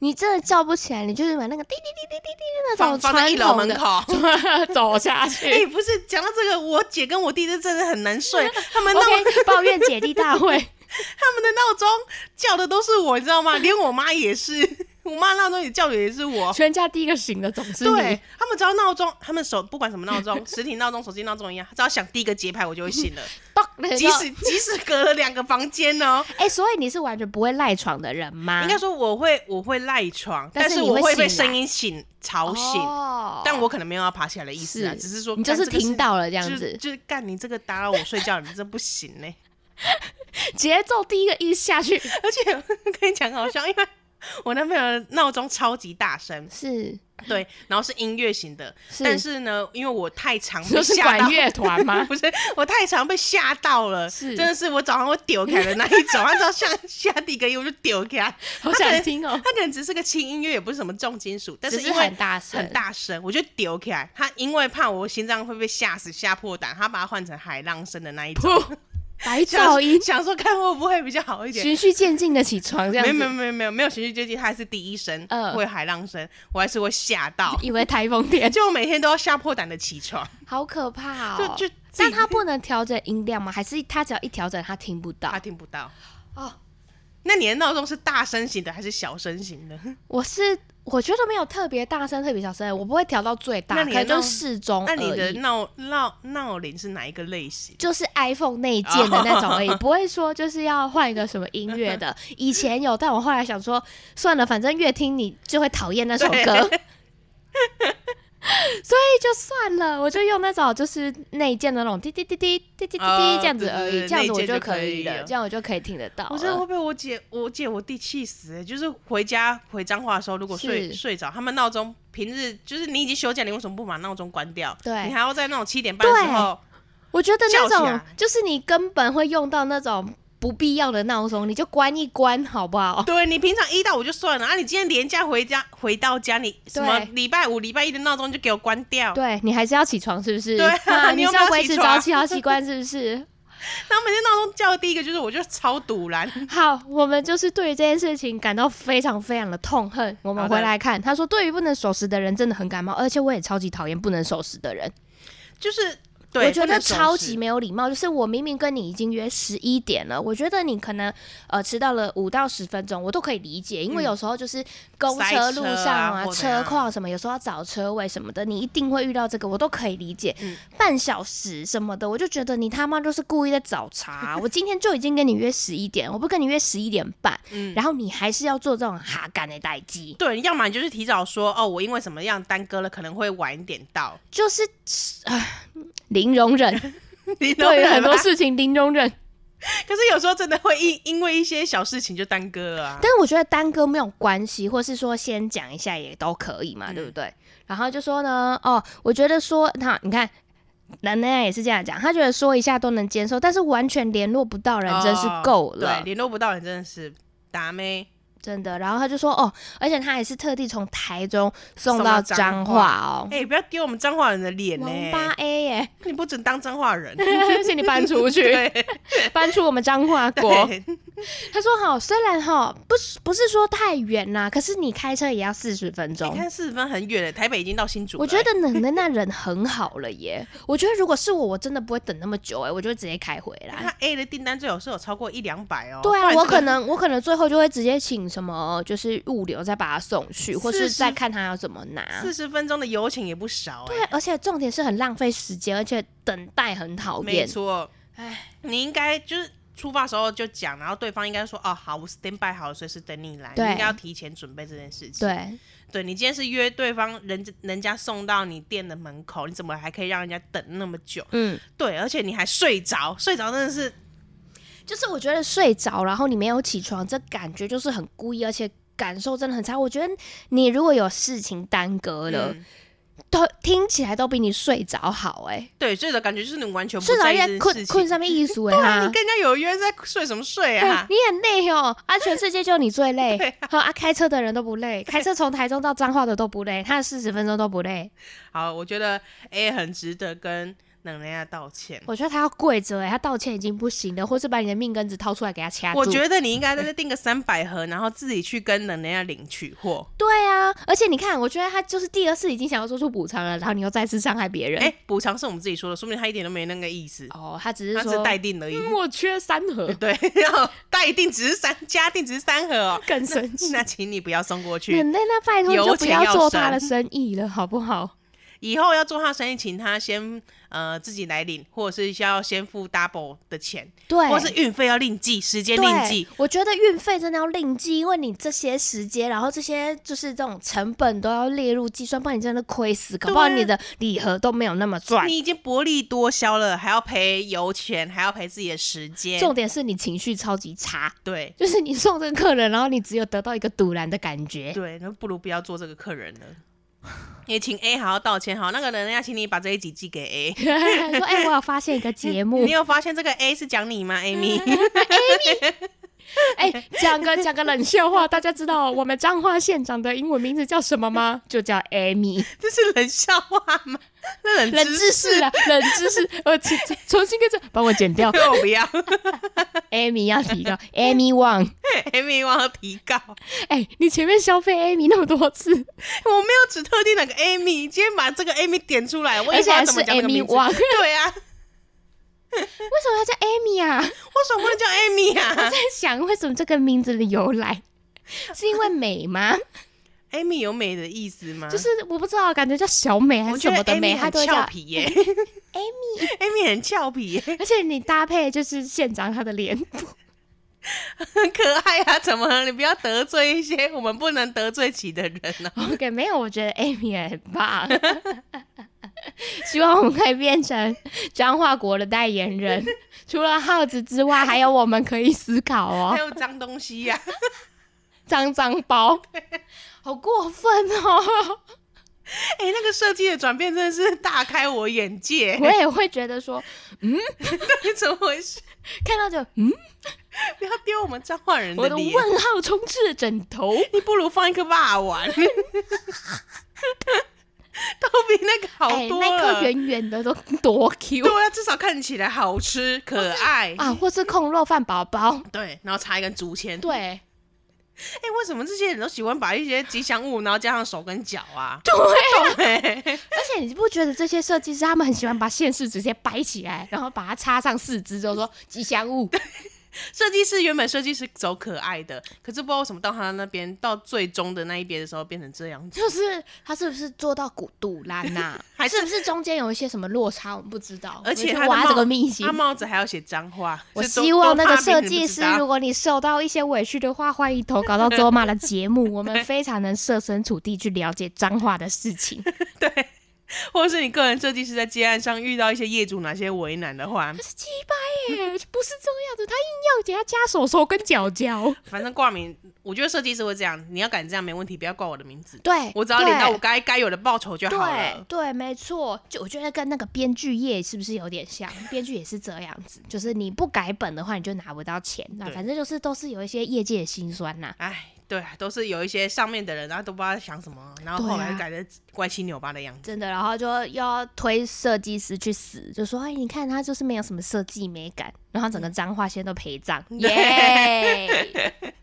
你真的叫不起来，你就是买那个滴滴滴滴滴滴那种放在一楼门口 走下去。哎、欸，不是讲到这个，我姐跟我弟弟真的很难睡，他们闹、okay, 抱怨姐弟大会。他们的闹钟叫的都是我，你知道吗？连我妈也是，我妈闹钟也叫的也是我。全家第一个醒的总是你。对，他们只要闹钟，他们手不管什么闹钟，实体闹钟、手机闹钟一样，只要响第一个节拍，我就会醒了。即使即使隔了两个房间呢？哎、欸，所以你是完全不会赖床的人吗？应该说我会，我会赖床，但是我会被声音醒吵醒、哦。但我可能没有要爬起来的意思啊，只是说你就是听到了这样子，就，就是干你这个打扰我睡觉，你这不行呢。节奏第一个一下去，而且跟你讲好笑，因为我男朋友的闹钟超级大声，是。对，然后是音乐型的，是。但是呢，因为我太常被吓到，乐团吗？不是，我太常被吓到了，是，真的是我早上会丢开的那一种，他只要 下下第一个音我就丢开，好想听哦，他可能只是个轻音乐，也不是什么重金属，但是因为很大声，很大声，我就丢开，他因为怕我心脏会被吓死吓破胆，他把它换成海浪声的那一种。白噪音想，想说看会不会比较好一点，循序渐进的起床这样子。没有没有没有没有没有循序渐进，它还是第一声，呃，会海浪声，我还是会吓到，以为台风天，就我每天都要吓破胆的起床，好可怕哦。就就，但他不能调整音量吗？还是他只要一调整，他听不到？他听不到。哦，那你的闹钟是大声型的还是小声型的？我是。我觉得没有特别大声，特别小声，我不会调到最大，可能就是适中。那你的闹闹闹铃是哪一个类型？就是 iPhone 内建的那种而已，不会说就是要换一个什么音乐的。以前有，但我后来想说，算了，反正越听你就会讨厌那首歌。所以就算了，我就用那种就是内建的那种滴滴滴滴滴滴滴滴这样子而已，这样子我就可以了，这样我就可以听得到。我真的会被我姐、我姐、我弟气死、欸。就是回家回彰化的时候，如果睡睡着，他们闹钟平日就是你已经休假，你为什么不把闹钟关掉？对，你还要在那种七点半的时候，我觉得那种就是你根本会用到那种。不必要的闹钟，你就关一关，好不好？对，你平常一到五就算了啊，你今天连假回家回到家，你什么礼拜五、礼拜一的闹钟就给我关掉。对，你还是要起床，是不是？对啊，你是要维持早起好习惯，是不是？然后每天闹钟叫的第一个就是，我就超堵然。好，我们就是对于这件事情感到非常非常的痛恨。我们回来看，他说，对于不能守时的人真的很感冒，而且我也超级讨厌不能守时的人，就是。我觉得超级没有礼貌，就是我明明跟你已经约十一点了，我觉得你可能呃迟到了五到十分钟，我都可以理解，因为有时候就是公车路上啊，车况什么，有时候要找车位什么的，你一定会遇到这个，我都可以理解。半小时什么的，我就觉得你他妈就是故意在找茬。我今天就已经跟你约十一点，我不跟你约十一点半，然后你还是要做这种哈干的待机。对，要么你就是提早说哦，我因为什么样耽搁了，可能会晚一点到，就是啊。零容忍，对于很多事情零容忍。可是有时候真的会因因为一些小事情就耽搁了啊。但是我觉得耽搁没有关系，或是说先讲一下也都可以嘛，嗯、对不对？然后就说呢，哦，我觉得说那，你看，男的也是这样讲，他觉得说一下都能接受，但是完全联络不到人真是够了。哦、对，联络不到人真的是打咩。真的，然后他就说哦，而且他还是特地从台中送到彰化哦。哎、欸，不要丢我们彰化人的脸呢。王八 A 耶，你不准当彰化人，请你搬出去，搬出我们彰化国。他说好，虽然哈不是不是说太远啦，可是你开车也要四十分钟。你看四十分很远了，台北已经到新竹了。我觉得能的那人很好了耶。我觉得如果是我，我真的不会等那么久哎，我就会直接开回来。他 A 的订单最好是有超过一两百哦。对啊，我可能我可能最后就会直接请。什么就是物流再把它送去，或是再看他要怎么拿。四十分钟的油钱也不少，欸，对，而且重点是很浪费时间，而且等待很讨厌。没错，哎，你应该就是出发的时候就讲，然后对方应该说哦好，我 stand by 好了，随时等你来。你应该要提前准备这件事情。对，对你今天是约对方人人家送到你店的门口，你怎么还可以让人家等那么久？嗯，对，而且你还睡着，睡着真的是。就是我觉得睡着，然后你没有起床，这感觉就是很故意，而且感受真的很差。我觉得你如果有事情耽搁了，嗯、都听起来都比你睡着好哎。对，睡着感觉就是你完全不在意困困上面艺术哎。对啊，你跟人家有约在睡什么睡啊？你很累哦，啊，全世界就你最累。好啊，开车的人都不累，开车从台中到彰化的都不累，他的四十分钟都不累。好，我觉得 A 很值得跟。能人家道歉，我觉得他要跪着哎，他道歉已经不行了，或是把你的命根子掏出来给他掐住。我觉得你应该在这订个三百盒，然后自己去跟能人家领取货。对啊，而且你看，我觉得他就是第二次已经想要做出补偿了，然后你又再次伤害别人。哎、欸，补偿是我们自己说的，说明他一点都没那个意思。哦，他只是说待定而已。我缺三盒，对，然后待定只是三，加定只是三盒哦，更神奇。那请你不要送过去。那那拜托就不要做他的生意了，好不好？以后要做他生意，请他先呃自己来领，或者是需要先付 double 的钱，对，或是运费要另计，时间另计。我觉得运费真的要另计，因为你这些时间，然后这些就是这种成本都要列入计算，不然你真的亏死，搞不好你的礼盒都没有那么赚。你已经薄利多销了，还要赔油钱，还要赔自己的时间。重点是你情绪超级差，对，就是你送这个客人，然后你只有得到一个堵然的感觉。对，那不如不要做这个客人了。也请 A 好好道歉，好，那个人要请你把这一集寄给 A，说哎、欸，我有发现一个节目，你有发现这个 A 是讲你吗？Amy，Amy，哎，讲个讲个冷笑话，大家知道我们彰化县长的英文名字叫什么吗？就叫 Amy，这是冷笑话吗？冷冷知识啊，冷知识，我重重新跟着帮我剪掉，我不要，Amy 要提高，Amy Wang，Amy Wang 要提高，哎、欸，你前面消费 Amy 那么多次，我没有指特定哪个 Amy，今天把这个 Amy 点出来，我而且还是 Amy Wang，对啊，为什么要叫 Amy 啊？为什么不能叫 Amy 啊？我在想，为什么这个名字的由来，是因为美吗？Amy 有美的意思吗？就是我不知道，感觉叫小美还是什么的美，她都叫皮耶。Amy，Amy 很俏皮耶，而且你搭配就是县长他的脸，很 可爱啊！怎么你不要得罪一些我们不能得罪起的人呢？OK，没有，我觉得 Amy 也很棒。希望我们可以变成彰化国的代言人，除了耗子之外，还有我们可以思考哦。还有脏东西呀，脏脏包。好过分哦！哎、欸，那个设计的转变真的是大开我眼界。我也会觉得说，嗯，到底怎么回事？看到就嗯，不要丢我们彰化人的脸。我的问号充斥着枕头，你不如放一颗霸王，都比那个好多了。欸、那颗圆圆的都多 Q，对啊，至少看起来好吃可爱啊，或是控肉饭宝宝，对，然后插一根竹签，对。哎、欸，为什么这些人都喜欢把一些吉祥物，然后加上手跟脚啊？对，啊对，而且你不觉得这些设计师他们很喜欢把现实直接摆起来，然后把它插上四肢，就说吉祥物。设计师原本设计师走可爱的，可是不知道为什么到他那边到最终的那一边的时候变成这样子。就是他是不是做到古杜兰呐？还是不是中间有一些什么落差？我们不知道。而且他挖这个秘辛，他帽子还要写脏话。我希望那个设计师，如果你受到一些委屈的话，欢迎投稿到卓玛的节目，我们非常能设身处地去了解脏话的事情。对。或者是你个人设计师在接案上遇到一些业主哪些为难的话，他是鸡掰耶，不是这样子，他硬要给他加手手跟脚脚。反正挂名，我觉得设计师会这样，你要敢这样没问题，不要挂我的名字。对，我只要领到我该该有的报酬就好了。对，对没错，就我觉得跟那个编剧业是不是有点像？编剧也是这样子，就是你不改本的话，你就拿不到钱。那反正就是都是有一些业界的辛酸呐。哎。对，都是有一些上面的人，然后都不知道在想什么，然后后来改的歪七扭八的样子。真的，然后就要推设计师去死，就说：“哎，你看他就是没有什么设计美感，然后整个彰化县都陪葬。”耶！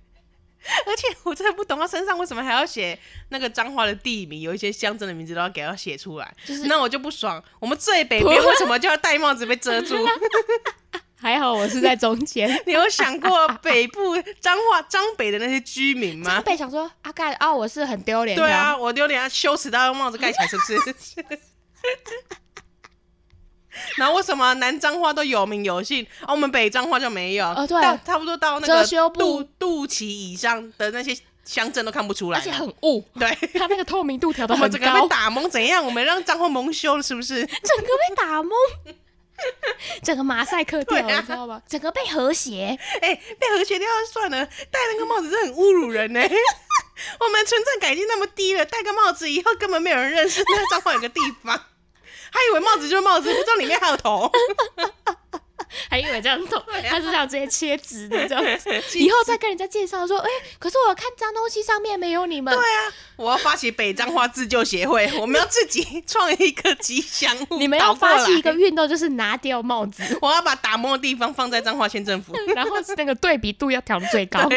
而且我真的不懂，他身上为什么还要写那个彰化的地名，有一些乡镇的名字都要给他写出来，就是那我就不爽。我们最北边为什么就要戴帽子被遮住？还好我是在中间。你有想过北部彰化彰北的那些居民吗？彰北想说阿盖啊，我是很丢脸。对啊，我丢脸啊，羞耻到用帽子盖起来，是不是？然后为什么南彰化都有名有姓，啊，我们北彰化就没有？哦，对，差不多到那个肚肚脐以上的那些乡镇都看不出来，而且很雾。对，它那个透明度调的很高。我们整个被打蒙怎样？我们让彰化蒙羞了，是不是？整个被打蒙。整个马赛克掉，啊、你知道吗？整个被和谐，哎、欸，被和谐掉算了，戴那个帽子是很侮辱人呢。我们存在感已经那么低了，戴个帽子以后根本没有人认识那个彰化有个地方，还以为帽子就是帽子，不知道里面还有头。还以为这样懂，他是想直接切直的这样子，以后再跟人家介绍说，哎、欸，可是我看脏东西上面没有你们。对啊，我要发起北彰化自救协会，我们要自己创一个吉祥物。你们要发起一个运动，就是拿掉帽子。我要把打磨的地方放在彰化县政府，然后是那个对比度要调最高。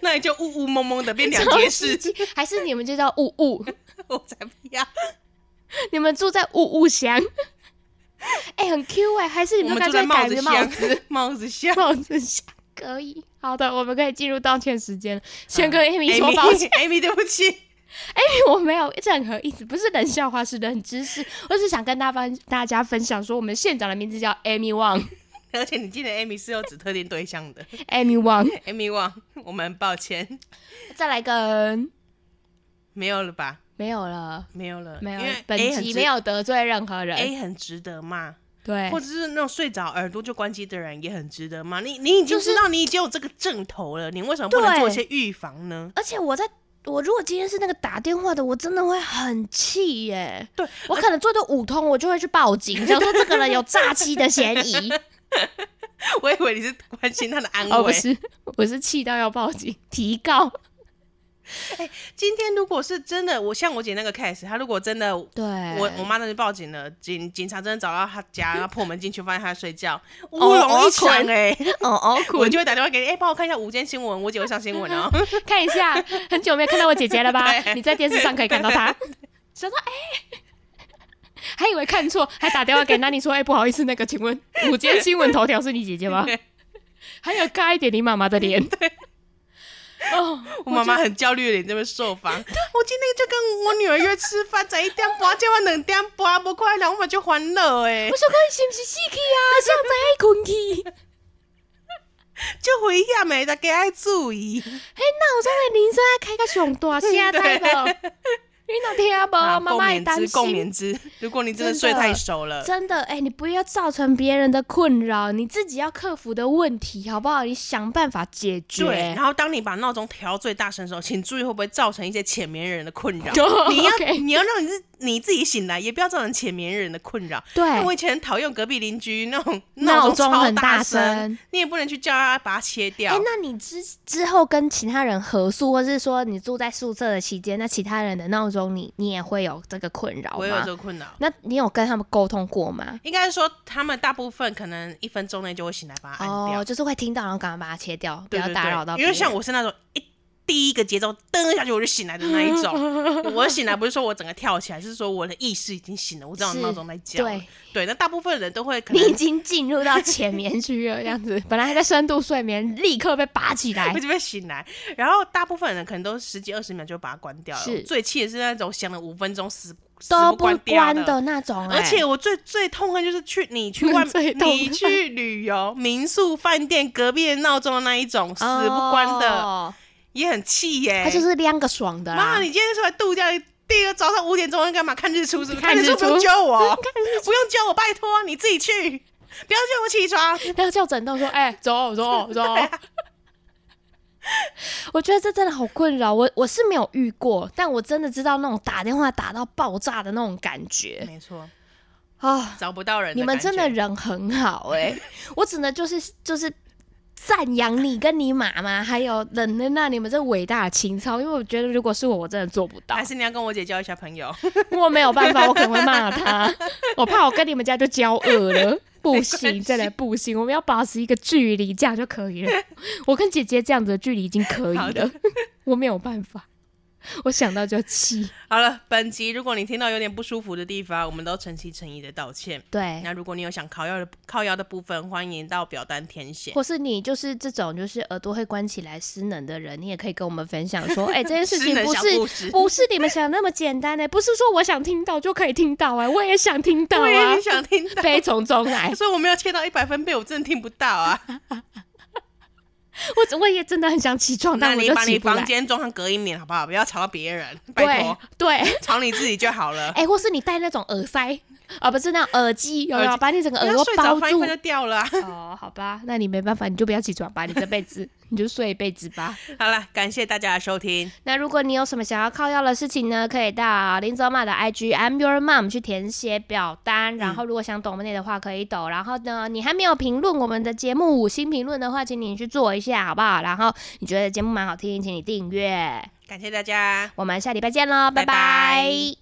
那你就雾雾蒙蒙的变两截世界，还是你们就叫雾雾？我才不要！你们住在雾雾乡。哎、欸，很 Q 哎、欸，还是你们干脆改个帽子？帽子下，帽子下，可以。好的，我们可以进入道歉时间了。先跟 Amy 说抱歉，Amy，对不起，Amy，我没有任何意思，不是冷笑话，是冷知识。我只是想跟大家大家分享说，我们县长的名字叫 Amy Wang，而且你记得 Amy 是有指特定对象的。Amy Wang，Amy Wang，我们抱歉。再来个人，没有了吧？没有了，没有了，没有。本集没有得罪任何人，A 很值得骂，对，或者是那种睡着耳朵就关机的人也很值得骂。你你已经知道你已经有这个症头了，你为什么不能做一些预防呢？而且我在我如果今天是那个打电话的，我真的会很气耶。对，我可能做到五通，我就会去报警，就说这个人有诈欺的嫌疑。我以为你是关心他的安危，哦，不是，我是气到要报警提告。哎、欸，今天如果是真的，我像我姐那个 case，她如果真的，对，我我妈那就报警了，警警察真的找到她家，然后破门进去，发现她在睡觉，乌龙一场哎，哦哦，我就会打电话给你，哎、欸，帮我看一下午间新闻，我姐会上新闻哦，看一下，很久没有看到我姐姐了吧？你在电视上可以看到她，想说哎、欸，还以为看错，还打电话给那你说，哎、欸，不好意思，那个，请问午间新闻头条是你姐姐吗？还有盖一点你妈妈的脸。哦，我妈妈很焦虑的脸这边受访。我今天就跟我女儿约吃饭，在一点半，结果两点半，不快两我们就欢乐哎。我说看是不是死去啊？想在困去，就危险没，大家爱注意。嘿，那我这个铃声开个上大声，知道你哪听不？妈妈也担心。共眠之，如果你真的睡太熟了，真的哎、欸，你不要造成别人的困扰，你自己要克服的问题，好不好？你想办法解决。对，然后当你把闹钟调最大声的时候，请注意会不会造成一些浅眠人的困扰。你要.你要让你自你自己醒来，也不要造成浅眠人的困扰。对，我以前很讨厌隔壁邻居那种闹钟很大声，你也不能去叫他把它切掉。哎、欸，那你之之后跟其他人合宿，或是说你住在宿舍的期间，那其他人的闹钟你你也会有这个困扰吗？我有这个困扰。那你有跟他们沟通过吗？应该是说他们大部分可能一分钟内就会醒来把它按掉，哦，就是会听到然后赶快把它切掉，对对对，不要打扰到。因为像我是那种一。第一个节奏噔下去我就醒来的那一种，我醒来不是说我整个跳起来，是说我的意识已经醒了，我知道闹钟在叫。对对，那大部分人都会可能，你已经进入到浅眠区了，这样子，本来还在深度睡眠，立刻被拔起来，就被醒来。然后大部分人可能都十几二十秒就把它关掉了。最气的是那种响了五分钟死都不关的那种。而且我最最痛恨就是去你去外 你去旅游民宿饭店隔壁的闹钟的那一种死不关的。哦也很气耶，他就是亮个爽的啦。妈，你今天出来度假，第一个早上五点钟要干嘛？看日出是不是？看日出不用叫我，不用叫我，拜托你自己去，不要叫我起床，不要叫枕头说，哎、欸，走走走。啊、我觉得这真的好困扰，我我是没有遇过，但我真的知道那种打电话打到爆炸的那种感觉。没错，啊，找不到人，你们真的人很好哎、欸，我只能就是就是。赞扬你跟你妈妈，还有冷冷娜你们这伟大的情操，因为我觉得如果是我，我真的做不到。还是你要跟我姐交一下朋友？我没有办法，我可能会骂她。我怕我跟你们家就交恶了，不行，真的不行。我们要保持一个距离，这样就可以了。我跟姐姐这样子的距离已经可以了，我没有办法。我想到就气。好了，本集如果你听到有点不舒服的地方，我们都诚心诚意的道歉。对，那如果你有想靠腰的靠腰的部分，欢迎到表单填写。或是你就是这种就是耳朵会关起来失能的人，你也可以跟我们分享说，哎、欸，这件事 情不是不是你们想的那么简单呢、欸，不是说我想听到就可以听到哎、欸，我也想听到啊，我也想听到，悲从中来。所以我没有切到一百分贝，我真的听不到啊。我我也真的很想起床，但我就起不来。那你把你房间装上隔音棉好不好？不要吵到别人，拜托。对，吵你自己就好了。哎、欸，或是你戴那种耳塞，哦，不是那耳机，有没有把你整个耳朵包住就掉了。哦，好吧，那你没办法，你就不要起床吧，你这辈子 你就睡一辈子吧。好了，感谢大家的收听。那如果你有什么想要靠药的事情呢，可以到林泽马的 IG I'm Your Mom 去填写表单。然后如果想抖内的话，可以抖。然后呢，你还没有评论我们的节目五星评论的话，请你去做一下，好不好？然后你觉得节目蛮好听，请你订阅。感谢大家，我们下礼拜见喽，拜拜。拜拜。